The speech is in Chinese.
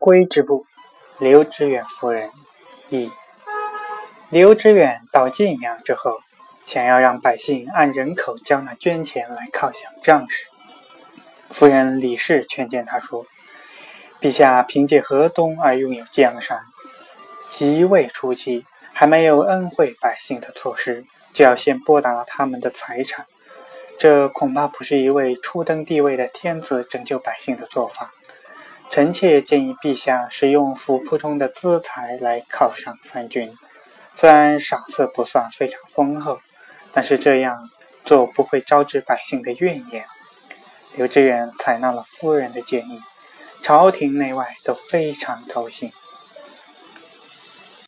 归之部，刘知远夫人一。刘知远到晋阳之后，想要让百姓按人口交纳捐钱来犒赏将士。夫人李氏劝谏他说：“陛下凭借河东而拥有江山，即位初期还没有恩惠百姓的措施，就要先剥夺了他们的财产，这恐怕不是一位初登帝位的天子拯救百姓的做法。臣妾建议陛下使用府库中的资财来犒赏三军，虽然赏赐不算非常丰厚，但是这样做不会招致百姓的怨言。”刘知远采纳了夫人的建议，朝廷内外都非常高兴。